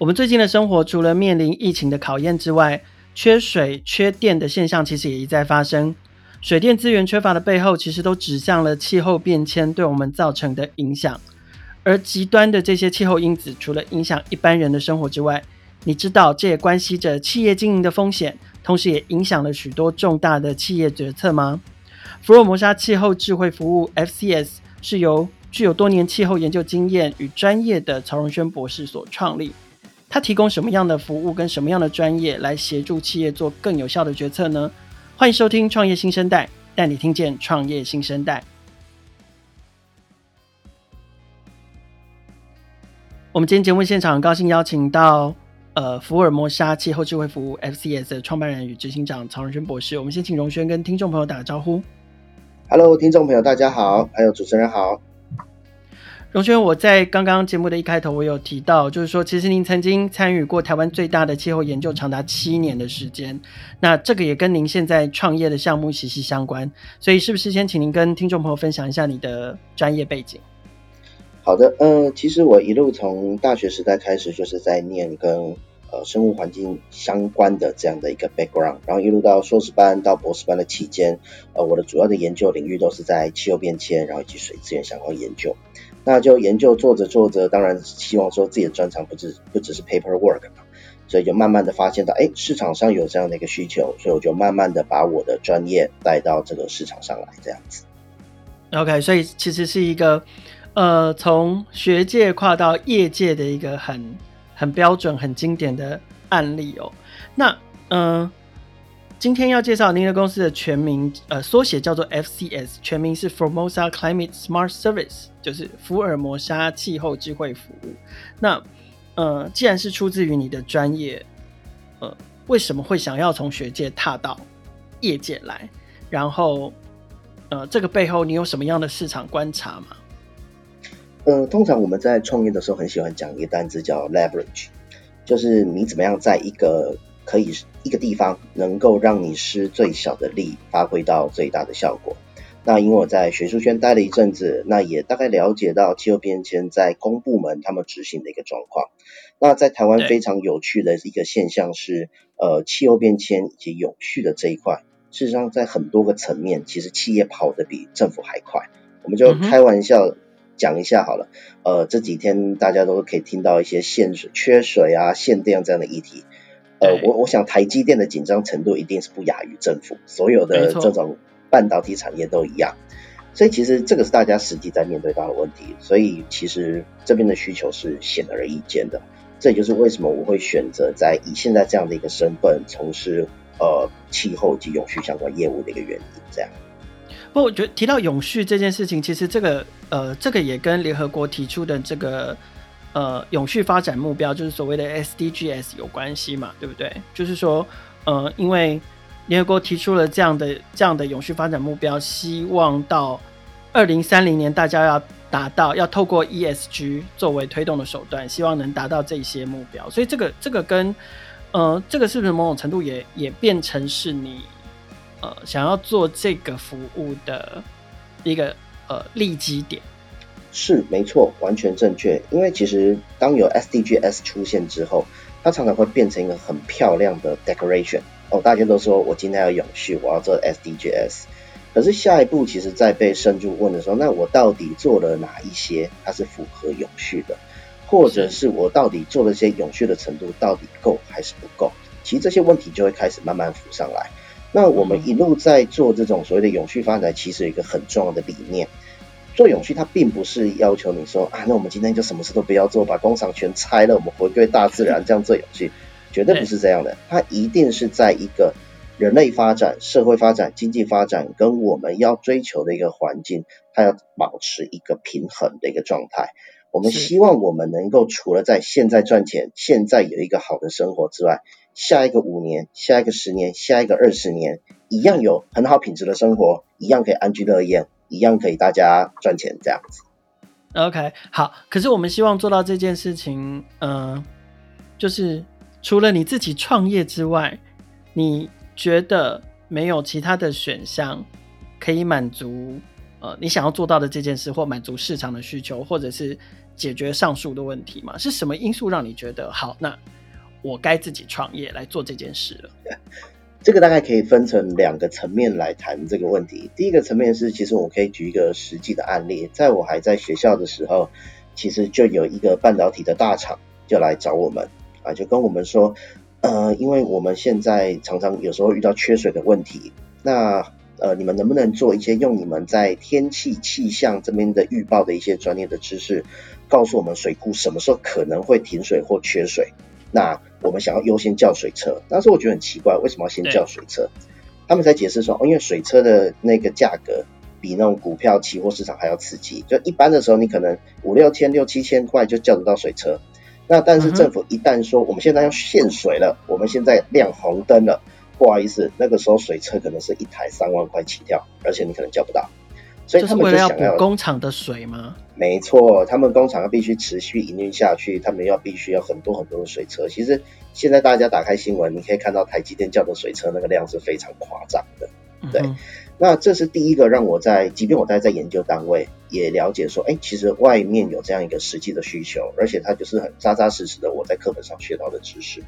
我们最近的生活除了面临疫情的考验之外，缺水、缺电的现象其实也一再发生。水电资源缺乏的背后，其实都指向了气候变迁对我们造成的影响。而极端的这些气候因子，除了影响一般人的生活之外，你知道这也关系着企业经营的风险，同时也影响了许多重大的企业决策吗？福尔摩沙气候智慧服务 （FCS） 是由具有多年气候研究经验与专业的曹荣轩博士所创立。他提供什么样的服务跟什么样的专业来协助企业做更有效的决策呢？欢迎收听《创业新生代》，带你听见创业新生代。我们今天节目现场很高兴邀请到呃福尔摩沙气候智慧服务 FCS 的创办人与执行长曹荣轩博士。我们先请荣轩跟听众朋友打个招呼。Hello，听众朋友大家好，还有主持人好。荣轩，我在刚刚节目的一开头，我有提到，就是说，其实您曾经参与过台湾最大的气候研究，长达七年的时间。那这个也跟您现在创业的项目息息相关。所以，是不是先请您跟听众朋友分享一下你的专业背景？好的，呃，其实我一路从大学时代开始，就是在念跟呃生物环境相关的这样的一个 background，然后一路到硕士班到博士班的期间，呃，我的主要的研究领域都是在气候变迁，然后以及水资源相关研究。那就研究做着做着，当然希望说自己的专长不只不只是 paperwork 嘛，所以就慢慢的发现到，哎，市场上有这样的一个需求，所以我就慢慢的把我的专业带到这个市场上来，这样子。OK，所以其实是一个呃从学界跨到业界的一个很很标准、很经典的案例哦。那嗯。今天要介绍您的公司的全名，呃，缩写叫做 FCS，全名是 Formosa Climate Smart Service，就是福尔摩沙气候智慧服务。那，呃，既然是出自于你的专业，呃，为什么会想要从学界踏到业界来？然后，呃，这个背后你有什么样的市场观察吗？呃，通常我们在创业的时候很喜欢讲一个单字叫 leverage，就是你怎么样在一个可以一个地方能够让你施最小的力，发挥到最大的效果。那因为我在学术圈待了一阵子，那也大概了解到气候变迁在公部门他们执行的一个状况。那在台湾非常有趣的一个现象是，呃，气候变迁以及永续的这一块，事实上在很多个层面，其实企业跑得比政府还快。我们就开玩笑讲一下好了，呃，这几天大家都可以听到一些限水、缺水啊、限电这样的议题。呃，我我想台积电的紧张程度一定是不亚于政府，所有的这种半导体产业都一样，所以其实这个是大家实际在面对到的问题，所以其实这边的需求是显而易见的，这也就是为什么我会选择在以现在这样的一个身份从事呃气候及永续相关业务的一个原因。这样，不过我觉得提到永续这件事情，其实这个呃这个也跟联合国提出的这个。呃，永续发展目标就是所谓的 SDGs 有关系嘛，对不对？就是说，呃，因为联合国提出了这样的这样的永续发展目标，希望到二零三零年大家要达到，要透过 ESG 作为推动的手段，希望能达到这些目标。所以这个这个跟呃，这个是不是某种程度也也变成是你呃想要做这个服务的一个呃利基点？是没错，完全正确。因为其实当有 SDGs 出现之后，它常常会变成一个很漂亮的 decoration 哦。大家都说我今天要永续，我要做 SDGs。可是下一步，其实在被深入问的时候，那我到底做了哪一些，它是符合永续的？或者是我到底做了些永续的程度到底够还是不够？其实这些问题就会开始慢慢浮上来。那我们一路在做这种所谓的永续发展，其实有一个很重要的理念。做永续，它并不是要求你说啊，那我们今天就什么事都不要做，把工厂全拆了，我们回归大自然，这样做永续，绝对不是这样的。它一定是在一个人类发展、社会发展、经济发展跟我们要追求的一个环境，它要保持一个平衡的一个状态。我们希望我们能够除了在现在赚钱、现在有一个好的生活之外，下一个五年、下一个十年、下一个二十年，一样有很好品质的生活，一样可以安居乐业。一样可以大家赚钱这样子。OK，好。可是我们希望做到这件事情，嗯、呃，就是除了你自己创业之外，你觉得没有其他的选项可以满足呃你想要做到的这件事，或满足市场的需求，或者是解决上述的问题吗？是什么因素让你觉得好？那我该自己创业来做这件事了？这个大概可以分成两个层面来谈这个问题。第一个层面是，其实我可以举一个实际的案例，在我还在学校的时候，其实就有一个半导体的大厂就来找我们啊，就跟我们说，呃，因为我们现在常常有时候遇到缺水的问题，那呃，你们能不能做一些用你们在天气气象这边的预报的一些专业的知识，告诉我们水库什么时候可能会停水或缺水？那我们想要优先叫水车，当时我觉得很奇怪，为什么要先叫水车？他们才解释说，哦，因为水车的那个价格比那种股票期货市场还要刺激。就一般的时候，你可能五六千、六七千块就叫得到水车。那但是政府一旦说我们现在要限水了，我们现在亮红灯了，不好意思，那个时候水车可能是一台三万块起跳，而且你可能叫不到。所以他们就想要工厂的水吗？没错，他们工厂要必须持续营运下去，他们要必须要很多很多的水车。其实现在大家打开新闻，你可以看到台积电叫的水车那个量是非常夸张的。对，嗯、那这是第一个让我在，即便我待在研究单位，也了解说，哎，其实外面有这样一个实际的需求，而且它就是很扎扎实实的我在课本上学到的知识。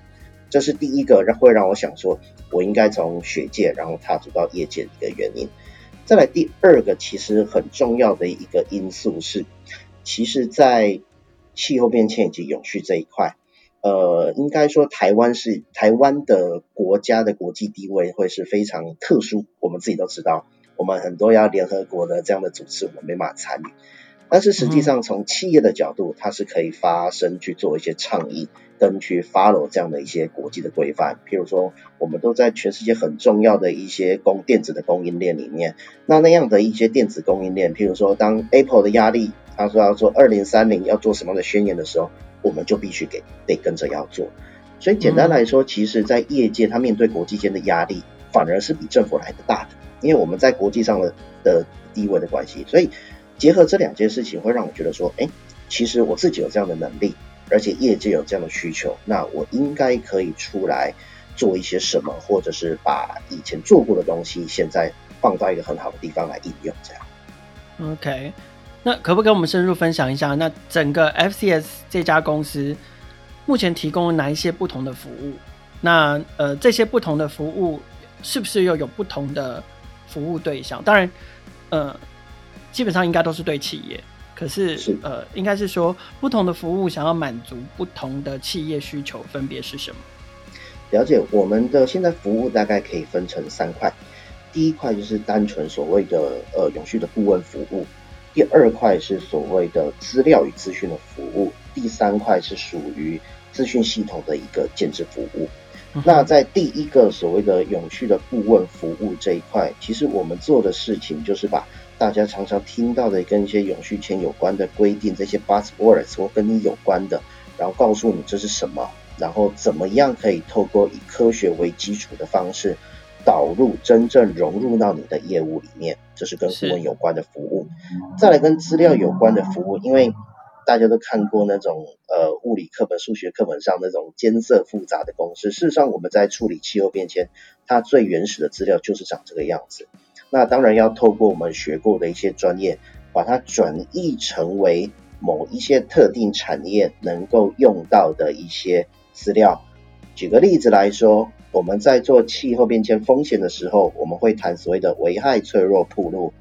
这是第一个让会让我想说，我应该从学界然后踏足到业界的一个原因。再来第二个，其实很重要的一个因素是，其实，在气候变迁以及永续这一块，呃，应该说台湾是台湾的国家的国际地位会是非常特殊。我们自己都知道，我们很多要联合国的这样的组织，我们没办法参与。但是实际上，从企业的角度，它是可以发声去做一些倡议，跟去 follow 这样的一些国际的规范。譬如说，我们都在全世界很重要的一些供电子的供应链里面，那那样的一些电子供应链，譬如说，当 Apple 的压力，他说要做二零三零要做什么样的宣言的时候，我们就必须给得跟着要做。所以简单来说，其实在业界，他面对国际间的压力，反而是比政府来的大的，因为我们在国际上的的地位的关系，所以。结合这两件事情，会让我觉得说，哎，其实我自己有这样的能力，而且业界有这样的需求，那我应该可以出来做一些什么，或者是把以前做过的东西，现在放到一个很好的地方来应用，这样。OK，那可不可以跟我们深入分享一下，那整个 FCS 这家公司目前提供了哪一些不同的服务？那呃，这些不同的服务是不是又有不同的服务对象？当然，呃。基本上应该都是对企业，可是，是呃，应该是说不同的服务想要满足不同的企业需求，分别是什么？了解，我们的现在服务大概可以分成三块，第一块就是单纯所谓的呃永续的顾问服务，第二块是所谓的资料与资讯的服务，第三块是属于资讯系统的一个建置服务。嗯、那在第一个所谓的永续的顾问服务这一块，其实我们做的事情就是把大家常常听到的跟一些永续签有关的规定，这些 buzzwords 或跟你有关的，然后告诉你这是什么，然后怎么样可以透过以科学为基础的方式导入，真正融入到你的业务里面，这是跟顾问有关的服务。再来跟资料有关的服务，因为大家都看过那种呃物理课本、数学课本上那种艰涩复杂的公式，事实上我们在处理气候变迁，它最原始的资料就是长这个样子。那当然要透过我们学过的一些专业，把它转译成为某一些特定产业能够用到的一些资料。举个例子来说，我们在做气候变迁风险的时候，我们会谈所谓的危害脆弱暴露。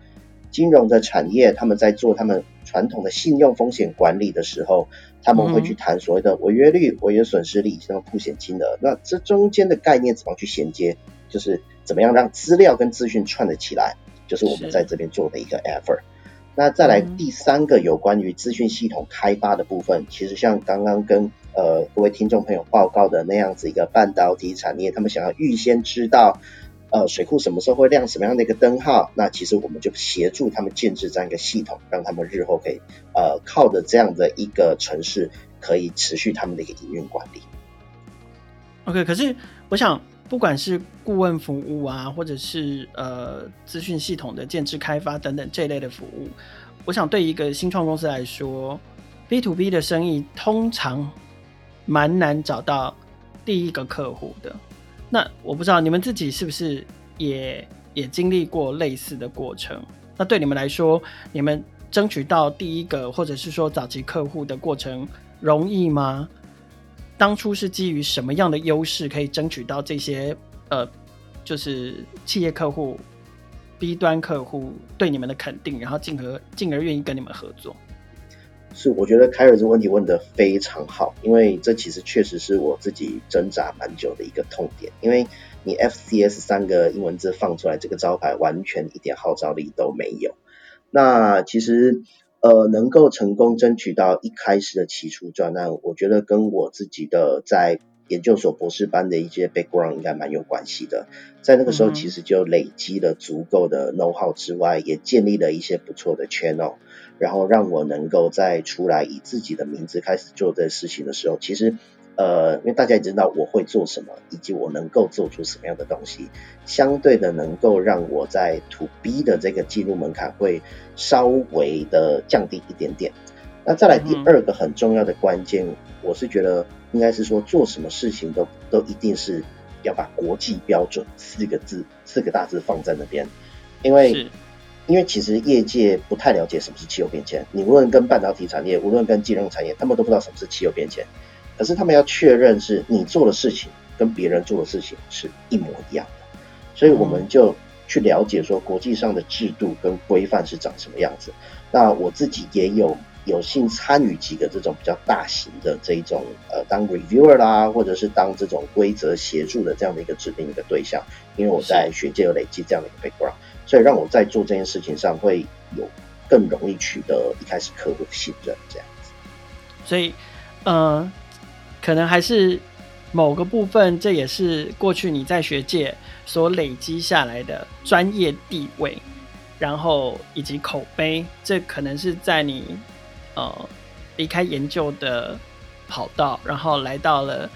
金融的产业，他们在做他们传统的信用风险管理的时候，他们会去谈所谓的违约率、违约损失率以及曝险金额。那这中间的概念怎么去衔接？就是。怎么样让资料跟资讯串得起来，就是我们在这边做的一个 effort。那再来第三个有关于资讯系统开发的部分，其实像刚刚跟呃各位听众朋友报告的那样子一个半导体产业，他们想要预先知道呃水库什么时候会亮什么样的一个灯号，那其实我们就协助他们建制这样一个系统，让他们日后可以呃靠着这样的一个城市，可以持续他们的一个营运管理。OK，可是我想。不管是顾问服务啊，或者是呃资讯系统的建置开发等等这类的服务，我想对一个新创公司来说，B to B 的生意通常蛮难找到第一个客户的。那我不知道你们自己是不是也也经历过类似的过程？那对你们来说，你们争取到第一个或者是说早期客户的过程容易吗？当初是基于什么样的优势可以争取到这些呃，就是企业客户、B 端客户对你们的肯定，然后进而进而愿意跟你们合作？是，我觉得凯尔这个问题问得非常好，因为这其实确实是我自己挣扎蛮久的一个痛点。因为你 FCS 三个英文字放出来，这个招牌完全一点号召力都没有。那其实呃，能够成功争取到一开始的起初专案，我觉得跟我自己的在研究所博士班的一些 background 应该蛮有关系的。在那个时候，其实就累积了足够的 know how 之外，也建立了一些不错的 channel。然后让我能够再出来以自己的名字开始做这事情的时候，其实，呃，因为大家也知道我会做什么，以及我能够做出什么样的东西，相对的能够让我在 To B 的这个进入门槛会稍微的降低一点点。那再来第二个很重要的关键，嗯、我是觉得应该是说做什么事情都都一定是要把国际标准四个字四个大字放在那边，因为。因为其实业界不太了解什么是气候变迁，你无论跟半导体产业，无论跟金融产业，他们都不知道什么是气候变迁。可是他们要确认是你做的事情跟别人做的事情是一模一样的，所以我们就去了解说国际上的制度跟规范是长什么样子。那我自己也有有幸参与几个这种比较大型的这种呃当 reviewer 啦，或者是当这种规则协助的这样的一个指定一个对象，因为我在学界有累积这样的一个 background。所以让我在做这件事情上会有更容易取得一开始客户的信任，这样子。所以，呃，可能还是某个部分，这也是过去你在学界所累积下来的专业地位，然后以及口碑，这可能是在你呃离开研究的跑道，然后来到了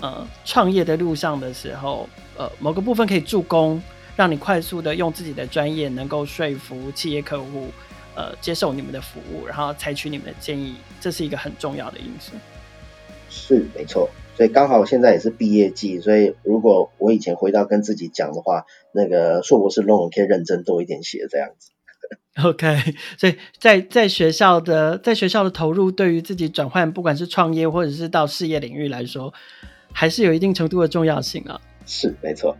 呃创业的路上的时候，呃，某个部分可以助攻。让你快速的用自己的专业，能够说服企业客户，呃，接受你们的服务，然后采取你们的建议，这是一个很重要的因素。是，没错。所以刚好现在也是毕业季，所以如果我以前回到跟自己讲的话，那个硕博士论文可以认真多一点写，这样子。OK，所以在在学校的在学校的投入，对于自己转换，不管是创业或者是到事业领域来说，还是有一定程度的重要性啊。是，没错。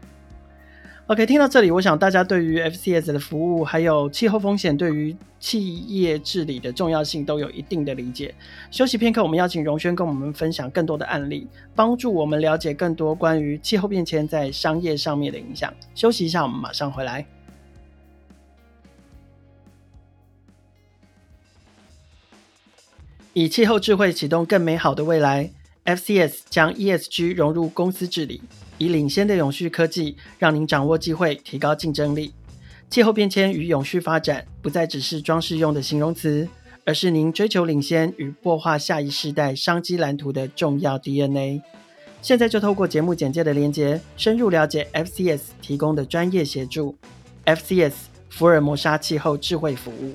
OK，听到这里，我想大家对于 FCS 的服务，还有气候风险对于企业治理的重要性，都有一定的理解。休息片刻，我们邀请荣轩跟我们分享更多的案例，帮助我们了解更多关于气候变迁在商业上面的影响。休息一下，我们马上回来。以气候智慧启动更美好的未来，FCS 将 ESG 融入公司治理。以领先的永续科技，让您掌握机会，提高竞争力。气候变迁与永续发展不再只是装饰用的形容词，而是您追求领先与擘画下一世代商机蓝图的重要 DNA。现在就透过节目简介的连结，深入了解 FCS 提供的专业协助。FCS 福尔摩沙气候智慧服务。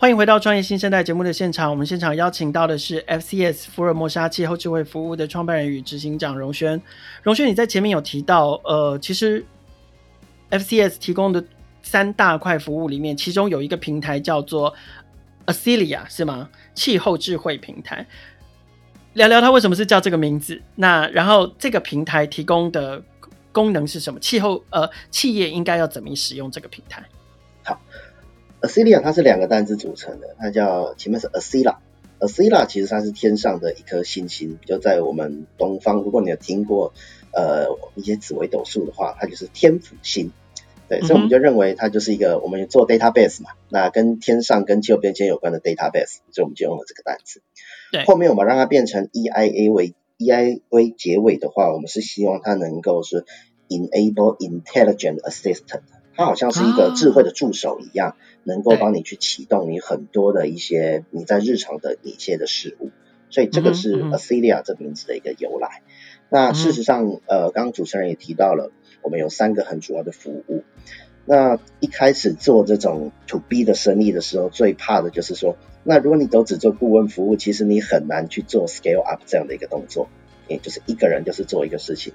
欢迎回到创业新生代节目的现场。我们现场邀请到的是 FCS 福尔摩沙气候智慧服务的创办人与执行长荣轩。荣轩，你在前面有提到，呃，其实 FCS 提供的三大块服务里面，其中有一个平台叫做 Acelia，是吗？气候智慧平台。聊聊它为什么是叫这个名字？那然后这个平台提供的功能是什么？气候呃，企业应该要怎么使用这个平台？好。Acelia 它是两个单字组成的，它叫前面是 Acila。Acila 其实它是天上的一颗星星，就在我们东方。如果你有听过呃一些紫微斗数的话，它就是天府星。对，所以我们就认为它就是一个我们做 database 嘛，那跟天上跟气候变迁有关的 database，所以我们就用了这个单词。对，后面我们让它变成 EIA 为 EIA 结尾的话，我们是希望它能够是 enable intelligent assistant。它好像是一个智慧的助手一样，啊、能够帮你去启动你很多的一些你在日常的一些的事物，所以这个是 Acelia 这名字的一个由来。那事实上，呃，刚刚主持人也提到了，我们有三个很主要的服务。那一开始做这种 To B 的生意的时候，最怕的就是说，那如果你都只做顾问服务，其实你很难去做 Scale Up 这样的一个动作，也就是一个人就是做一个事情。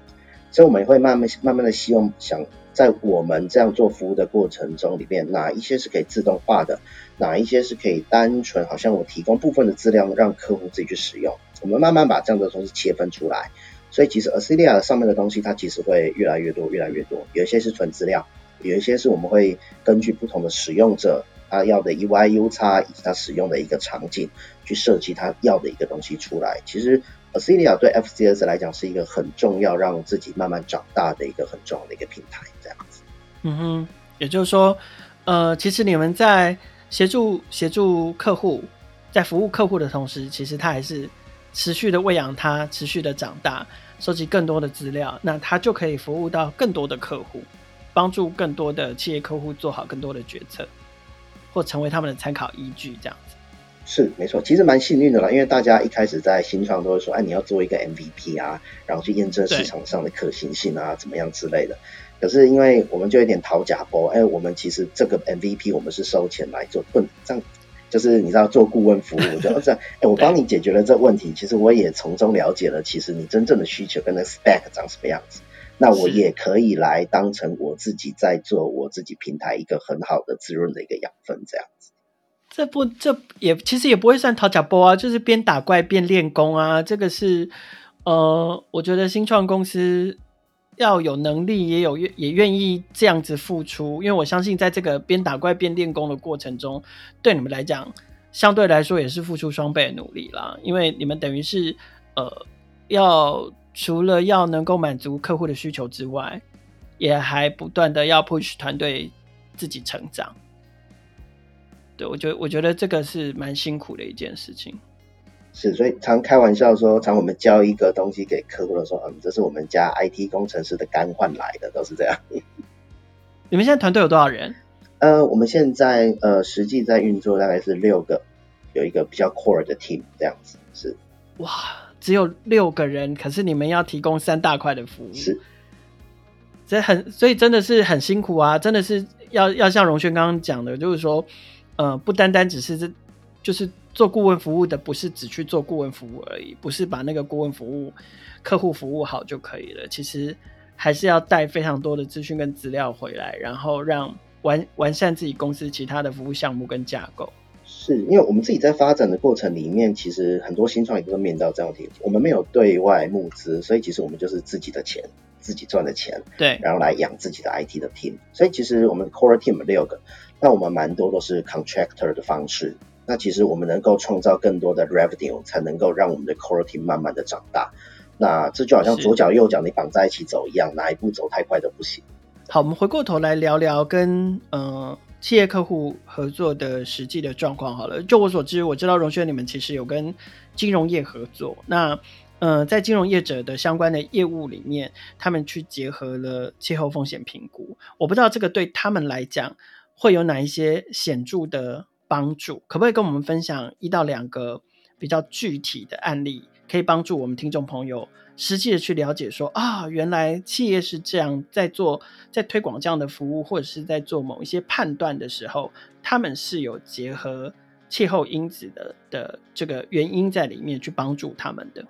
所以我们会慢慢慢慢的希望想在我们这样做服务的过程中里面，哪一些是可以自动化的，哪一些是可以单纯好像我提供部分的资料让客户自己去使用，我们慢慢把这样的东西切分出来。所以其实 Acelia 上面的东西它其实会越来越多，越来越多，有一些是纯资料，有一些是我们会根据不同的使用者。他要的 UI、UX 以及他使用的一个场景，去设计他要的一个东西出来。其实 c e l i a 对 FCS 来讲是一个很重要，让自己慢慢长大的一个很重要的一个平台，这样子。嗯哼，也就是说，呃，其实你们在协助协助客户，在服务客户的同时，其实他还是持续的喂养他，持续的长大，收集更多的资料，那他就可以服务到更多的客户，帮助更多的企业客户做好更多的决策。或成为他们的参考依据，这样子是没错。其实蛮幸运的啦，因为大家一开始在新创都会说，哎，你要做一个 MVP 啊，然后去验证市场上的可行性啊，怎么样之类的。可是因为我们就有点讨假包，哎，我们其实这个 MVP 我们是收钱来做，不这样就是你知道做顾问服务，就这样，哎，我帮你解决了这问题，其实我也从中了解了，其实你真正的需求跟那 spec 长什么样子。那我也可以来当成我自己在做我自己平台一个很好的滋润的一个养分，这样子。这不，这也其实也不会算讨假波啊，就是边打怪边练功啊。这个是呃，我觉得新创公司要有能力，也有愿也愿意这样子付出，因为我相信在这个边打怪边练功的过程中，对你们来讲，相对来说也是付出双倍的努力啦。因为你们等于是呃要。除了要能够满足客户的需求之外，也还不断的要 push 团队自己成长。对，我觉得我觉得这个是蛮辛苦的一件事情。是，所以常开玩笑说，常我们交一个东西给客户的时候，嗯，这是我们家 IT 工程师的肝换来的，都是这样。你们现在团队有多少人？呃，我们现在呃实际在运作大概是六个，有一个比较 core 的 team 这样子。是，哇。只有六个人，可是你们要提供三大块的服务，是，这很，所以真的是很辛苦啊！真的是要要像荣轩刚刚讲的，就是说，呃，不单单只是这，就是做顾问服务的，不是只去做顾问服务而已，不是把那个顾问服务客户服务好就可以了，其实还是要带非常多的资讯跟资料回来，然后让完完善自己公司其他的服务项目跟架构。是因为我们自己在发展的过程里面，其实很多新创业都面到这样的问题。我们没有对外募资，所以其实我们就是自己的钱，自己赚的钱，对，然后来养自己的 IT 的 team。所以其实我们 core team 六个，那我们蛮多都是 contractor 的方式。那其实我们能够创造更多的 revenue，才能够让我们的 core team 慢慢的长大。那这就好像左脚右脚你绑在一起走一样，哪一步走太快都不行。好，我们回过头来聊聊跟呃。企业客户合作的实际的状况好了，就我所知，我知道荣轩你们其实有跟金融业合作。那呃，在金融业者的相关的业务里面，他们去结合了气候风险评估。我不知道这个对他们来讲会有哪一些显著的帮助，可不可以跟我们分享一到两个比较具体的案例，可以帮助我们听众朋友？实际的去了解说啊，原来企业是这样在做，在推广这样的服务，或者是在做某一些判断的时候，他们是有结合气候因子的的这个原因在里面去帮助他们的。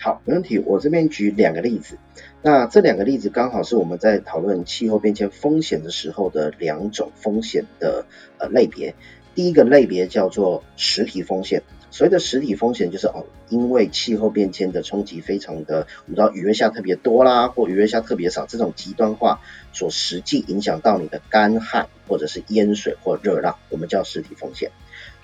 好，没问题。我这边举两个例子，那这两个例子刚好是我们在讨论气候变迁风险的时候的两种风险的呃类别。第一个类别叫做实体风险。所谓的实体风险就是哦，因为气候变迁的冲击非常的，我们知道雨月下特别多啦，或雨月下特别少，这种极端化所实际影响到你的干旱或者是淹水或热浪，我们叫实体风险。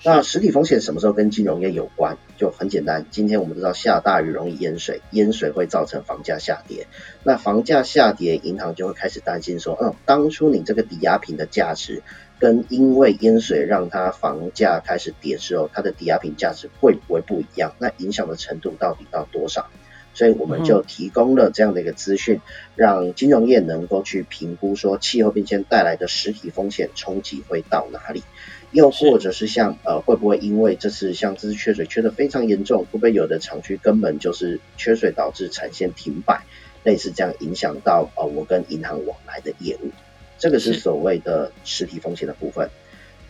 那实体风险什么时候跟金融业有关？就很简单，今天我们知道下大雨容易淹水，淹水会造成房价下跌，那房价下跌，银行就会开始担心说，嗯，当初你这个抵押品的价值。跟因为淹水让它房价开始跌之后，它的抵押品价值会不会不一样？那影响的程度到底到多少？所以我们就提供了这样的一个资讯，让金融业能够去评估说气候变迁带来的实体风险冲击会到哪里，又或者是像呃会不会因为这次像这次缺水缺得非常严重，会不会有的厂区根本就是缺水导致产线停摆，类似这样影响到呃我跟银行往来的业务。这个是所谓的实体风险的部分。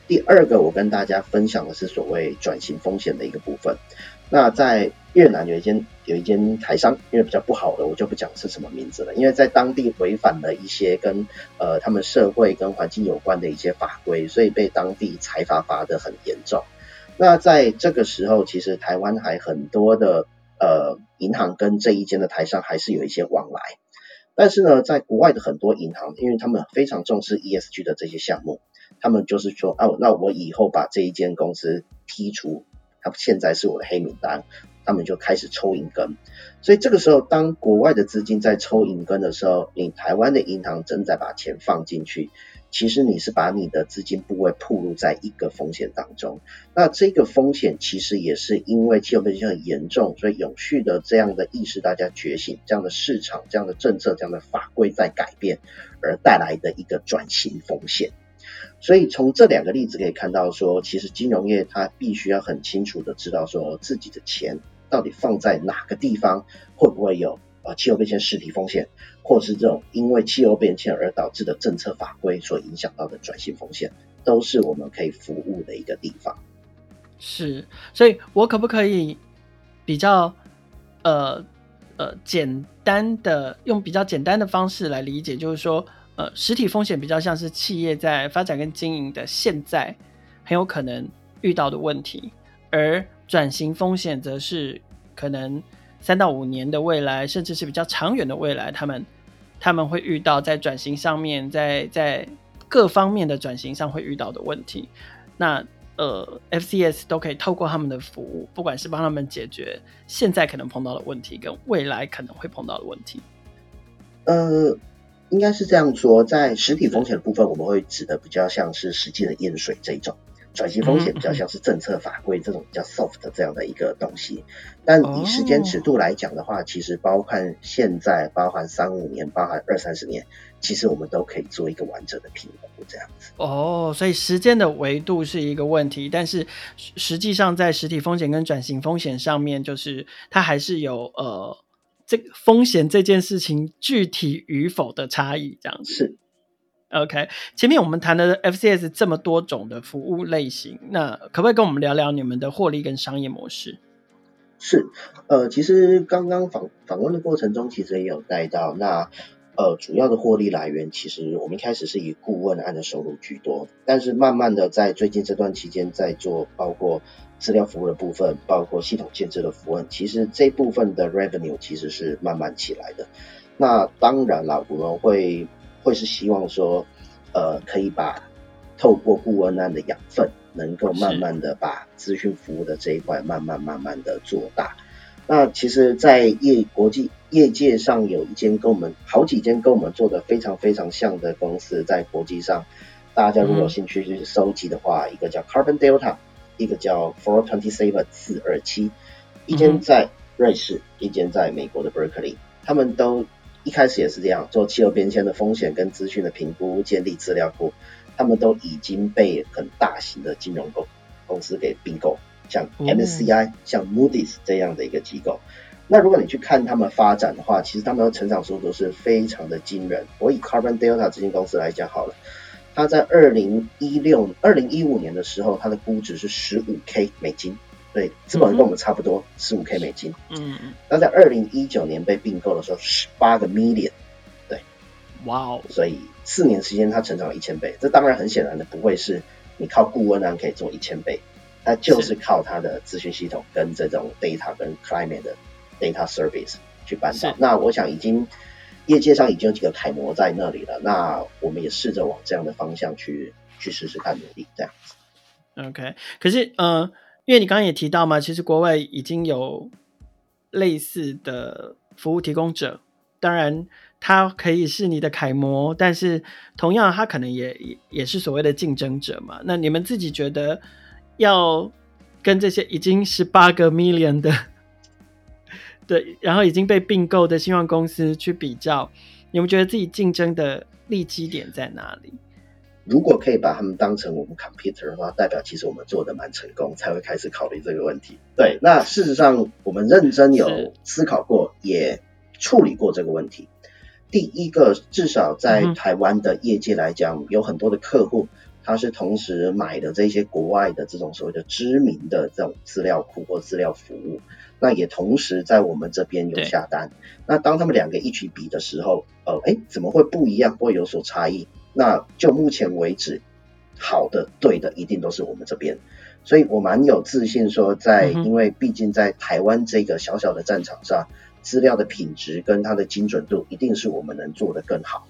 第二个，我跟大家分享的是所谓转型风险的一个部分。那在越南有一间有一间台商，因为比较不好的，我就不讲是什么名字了。因为在当地违反了一些跟呃他们社会跟环境有关的一些法规，所以被当地财阀罚得很严重。那在这个时候，其实台湾还很多的呃银行跟这一间的台商还是有一些往来。但是呢，在国外的很多银行，因为他们非常重视 ESG 的这些项目，他们就是说，哦，那我以后把这一间公司剔除。它现在是我的黑名单，他们就开始抽银根。所以这个时候，当国外的资金在抽银根的时候，你台湾的银行正在把钱放进去，其实你是把你的资金部位暴露在一个风险当中。那这个风险其实也是因为气候变迁很严重，所以永续的这样的意识大家觉醒，这样的市场、这样的政策、这样的法规在改变而带来的一个转型风险。所以从这两个例子可以看到说，说其实金融业它必须要很清楚的知道说自己的钱到底放在哪个地方，会不会有呃气候变迁实体风险，或是这种因为气候变迁而导致的政策法规所影响到的转型风险，都是我们可以服务的一个地方。是，所以我可不可以比较呃呃简单的用比较简单的方式来理解，就是说。呃，实体风险比较像是企业在发展跟经营的现在很有可能遇到的问题，而转型风险则是可能三到五年的未来，甚至是比较长远的未来，他们他们会遇到在转型上面，在在各方面的转型上会遇到的问题。那呃，FCS 都可以透过他们的服务，不管是帮他们解决现在可能碰到的问题，跟未来可能会碰到的问题。呃。应该是这样说，在实体风险的部分，我们会指的比较像是实际的验水这一种；转型风险比较像是政策法规这种比较 soft 的这样的一个东西。但以时间尺度来讲的话，其实包含现在，包含三五年，包含二三十年，其实我们都可以做一个完整的评估这样子。哦，所以时间的维度是一个问题，但是实际上在实体风险跟转型风险上面，就是它还是有呃。这个风险这件事情具体与否的差异，这样子是 OK。前面我们谈的 FCS 这么多种的服务类型，那可不可以跟我们聊聊你们的获利跟商业模式？是，呃，其实刚刚访访问的过程中，其实也有带到，那呃，主要的获利来源，其实我们一开始是以顾问案的收入居多，但是慢慢的在最近这段期间，在做包括。资料服务的部分，包括系统建设的服务，其实这部分的 revenue 其实是慢慢起来的。那当然了，我们会会是希望说，呃，可以把透过顾问案的养分，能够慢慢的把资讯服务的这一块慢慢慢慢的做大。那其实，在业国际业界上，有一间跟我们好几间跟我们做的非常非常像的公司，在国际上，大家如果有兴趣去收集的话，嗯、一个叫 Carbon Delta。一个叫 Four Twenty Seven 四二七，一间在瑞士，嗯、一间在美国的 Berkeley，他们都一开始也是这样做气候变迁的风险跟资讯的评估，建立资料库，他们都已经被很大型的金融公公司给并购，像 MSCI、嗯、像 Moody's 这样的一个机构。那如果你去看他们发展的话，其实他们的成长速度是非常的惊人。我以 Carbon Delta 这间公司来讲好了。它在二零一六、二零一五年的时候，它的估值是十五 K 美金，对，资本跟我们差不多，十五 K 美金。嗯嗯。那在二零一九年被并购的时候，十八个 million，对，哇哦！所以四年时间它成长了一千倍。这当然很显然的不会是你靠顾问啊可以做一千倍，它就是靠它的资讯系统跟这种 data 跟 climate 的 data service 去办到。那我想已经。业界上已经有几个楷模在那里了，那我们也试着往这样的方向去去试试看努力这样子。OK，可是呃，因为你刚刚也提到嘛，其实国外已经有类似的服务提供者，当然它可以是你的楷模，但是同样他可能也也也是所谓的竞争者嘛。那你们自己觉得要跟这些已经十八个 million 的？对，然后已经被并购的新创公司去比较，你们觉得自己竞争的利基点在哪里？如果可以把他们当成我们 competitor 的话，代表其实我们做的蛮成功，才会开始考虑这个问题。对，那事实上我们认真有思考过，也处理过这个问题。第一个，至少在台湾的业界来讲，有很多的客户。他是同时买的这些国外的这种所谓的知名的这种资料库或资料服务，那也同时在我们这边有下单。那当他们两个一起比的时候，呃，哎，怎么会不一样，会有所差异？那就目前为止，好的、对的，一定都是我们这边。所以我蛮有自信说在，在因为毕竟在台湾这个小小的战场上，资料的品质跟它的精准度，一定是我们能做得更好。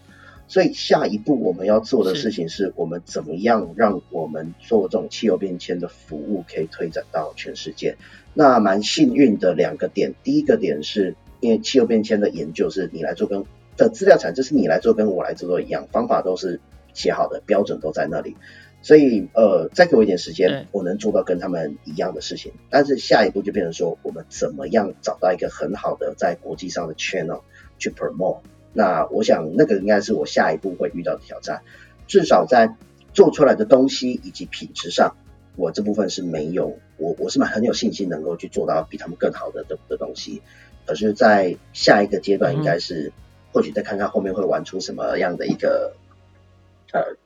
所以下一步我们要做的事情是，我们怎么样让我们做这种气候变迁的服务可以推展到全世界？那蛮幸运的两个点，第一个点是因为气候变迁的研究是你来做跟的资料产，就是你来做跟我来做都一样，方法都是写好的，标准都在那里。所以呃，再给我一点时间，我能做到跟他们一样的事情。但是下一步就变成说，我们怎么样找到一个很好的在国际上的 channel 去 promote。那我想，那个应该是我下一步会遇到的挑战。至少在做出来的东西以及品质上，我这部分是没有，我我是蛮很有信心能够去做到比他们更好的的的东西。可是，在下一个阶段，应该是或许再看看后面会玩出什么样的一个呃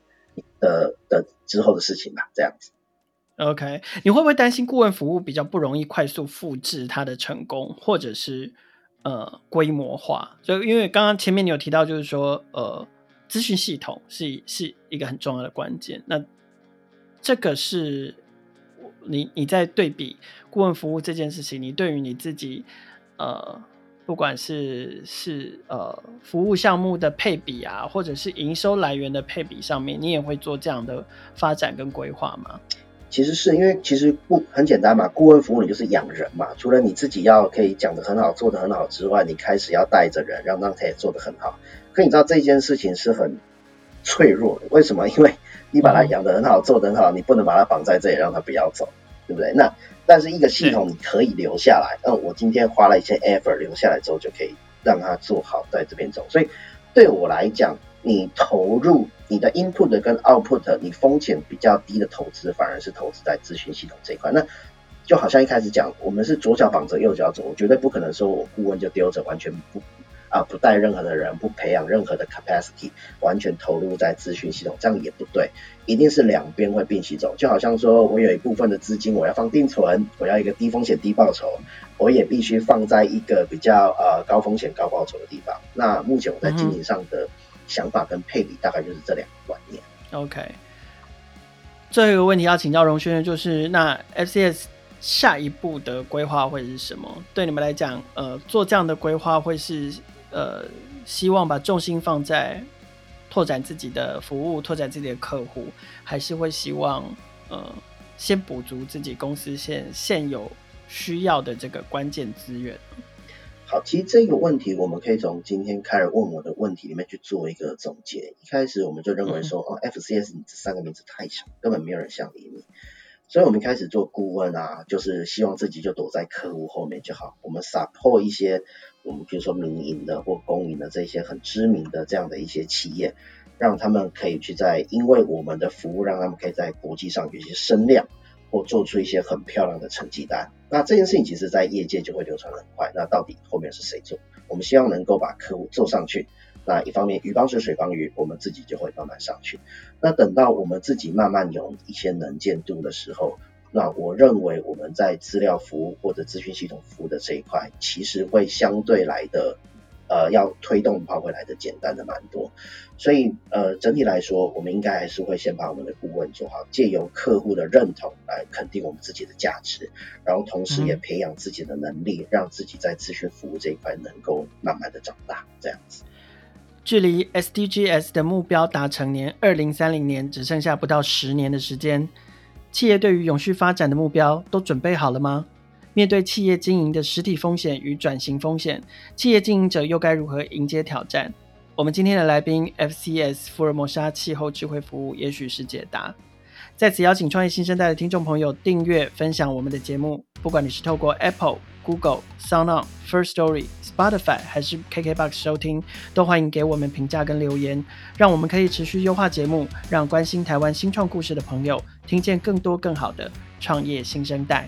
的的之后的事情吧。这样子。OK，你会不会担心顾问服务比较不容易快速复制它的成功，或者是？呃，规模化，就因为刚刚前面你有提到，就是说，呃，资讯系统是是一个很重要的关键。那这个是你你在对比顾问服务这件事情，你对于你自己，呃，不管是是呃服务项目的配比啊，或者是营收来源的配比上面，你也会做这样的发展跟规划吗？其实是因为其实不很简单嘛，顾问服务你就是养人嘛。除了你自己要可以讲得很好、做得很好之外，你开始要带着人，让让他也做得很好。可你知道这件事情是很脆弱的，为什么？因为你把它养得很好、做得很好，你不能把它绑在这里让他不要走，对不对？那但是一个系统你可以留下来，嗯，我今天花了一些 effort 留下来之后，就可以让它做好在这边走。所以对我来讲，你投入。你的 input 跟 output，你风险比较低的投资，反而是投资在咨询系统这一块。那就好像一开始讲，我们是左脚绑着右脚走，我绝对不可能说我顾问就丢着，完全不啊不带任何的人，不培养任何的 capacity，完全投入在资讯系统，这样也不对。一定是两边会并齐走。就好像说我有一部分的资金，我要放定存，我要一个低风险低报酬，我也必须放在一个比较呃高风险高报酬的地方。那目前我在经营上的。想法跟配比大概就是这两个观念。OK，最后一个问题要请教荣轩，就是那 FCS 下一步的规划会是什么？对你们来讲，呃，做这样的规划会是呃，希望把重心放在拓展自己的服务、拓展自己的客户，还是会希望呃，先补足自己公司现现有需要的这个关键资源？好，其实这个问题我们可以从今天开始问我的问题里面去做一个总结。一开始我们就认为说，哦，FCS 你这三个名字太小，根本没有人想理你。所以我们开始做顾问啊，就是希望自己就躲在客户后面就好。我们 support 一些我们比如说民营的或公营的这些很知名的这样的一些企业，让他们可以去在因为我们的服务，让他们可以在国际上有一些声量。或做出一些很漂亮的成绩单，那这件事情其实在业界就会流传很快。那到底后面是谁做？我们希望能够把客户做上去。那一方面鱼帮水，水帮鱼，我们自己就会慢慢上去。那等到我们自己慢慢有一些能见度的时候，那我认为我们在资料服务或者资讯系统服务的这一块，其实会相对来的。呃，要推动跑回来的简单的蛮多，所以呃，整体来说，我们应该还是会先把我们的顾问做好，借由客户的认同来肯定我们自己的价值，然后同时也培养自己的能力，嗯、让自己在咨询服务这一块能够慢慢的长大，这样子。距离 SDGs 的目标达成年二零三零年只剩下不到十年的时间，企业对于永续发展的目标都准备好了吗？面对企业经营的实体风险与转型风险，企业经营者又该如何迎接挑战？我们今天的来宾，FCS 福尔摩沙气候智慧服务，也许是解答。在此邀请创业新生代的听众朋友订阅、分享我们的节目。不管你是透过 Apple、Google、SoundOn、First Story、Spotify 还是 KKBox 收听，都欢迎给我们评价跟留言，让我们可以持续优化节目，让关心台湾新创故事的朋友听见更多更好的创业新生代。